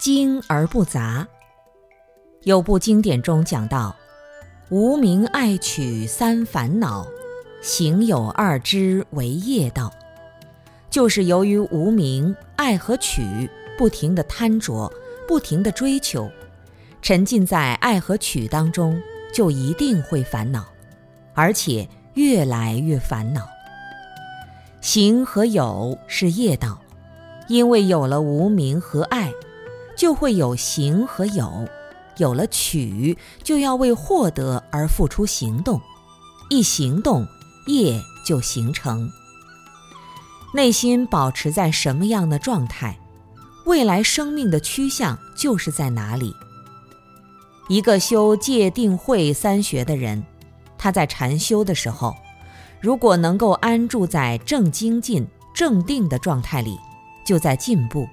精而不杂。有部经典中讲到：无名爱取三烦恼，行有二支为业道。就是由于无名爱和取不停的贪着，不停的追求，沉浸在爱和取当中，就一定会烦恼，而且越来越烦恼。行和有是业道，因为有了无名和爱，就会有行和有，有了取，就要为获得而付出行动，一行动，业就形成。内心保持在什么样的状态，未来生命的趋向就是在哪里。一个修戒定慧三学的人，他在禅修的时候，如果能够安住在正精进、正定的状态里，就在进步；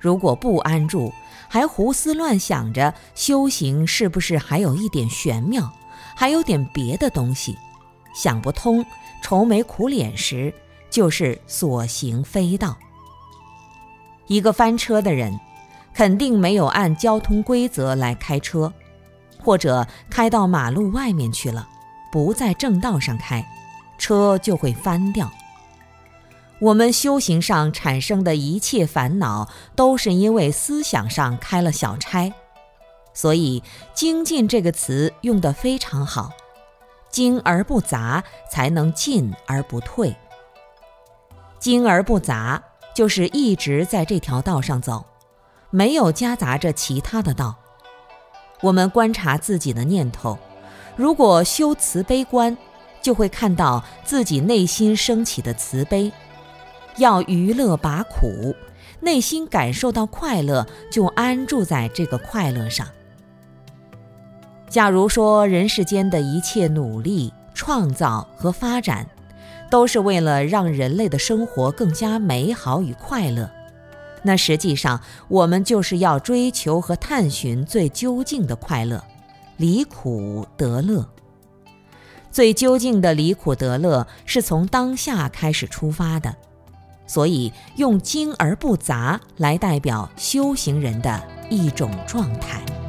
如果不安住，还胡思乱想着修行是不是还有一点玄妙，还有点别的东西，想不通，愁眉苦脸时。就是所行非道。一个翻车的人，肯定没有按交通规则来开车，或者开到马路外面去了，不在正道上开，车就会翻掉。我们修行上产生的一切烦恼，都是因为思想上开了小差。所以“精进”这个词用得非常好，“精而不杂”，才能进而不退。精而不杂，就是一直在这条道上走，没有夹杂着其他的道。我们观察自己的念头，如果修慈悲观，就会看到自己内心升起的慈悲。要娱乐拔苦，内心感受到快乐，就安住在这个快乐上。假如说人世间的一切努力、创造和发展，都是为了让人类的生活更加美好与快乐，那实际上我们就是要追求和探寻最究竟的快乐，离苦得乐。最究竟的离苦得乐是从当下开始出发的，所以用精而不杂来代表修行人的一种状态。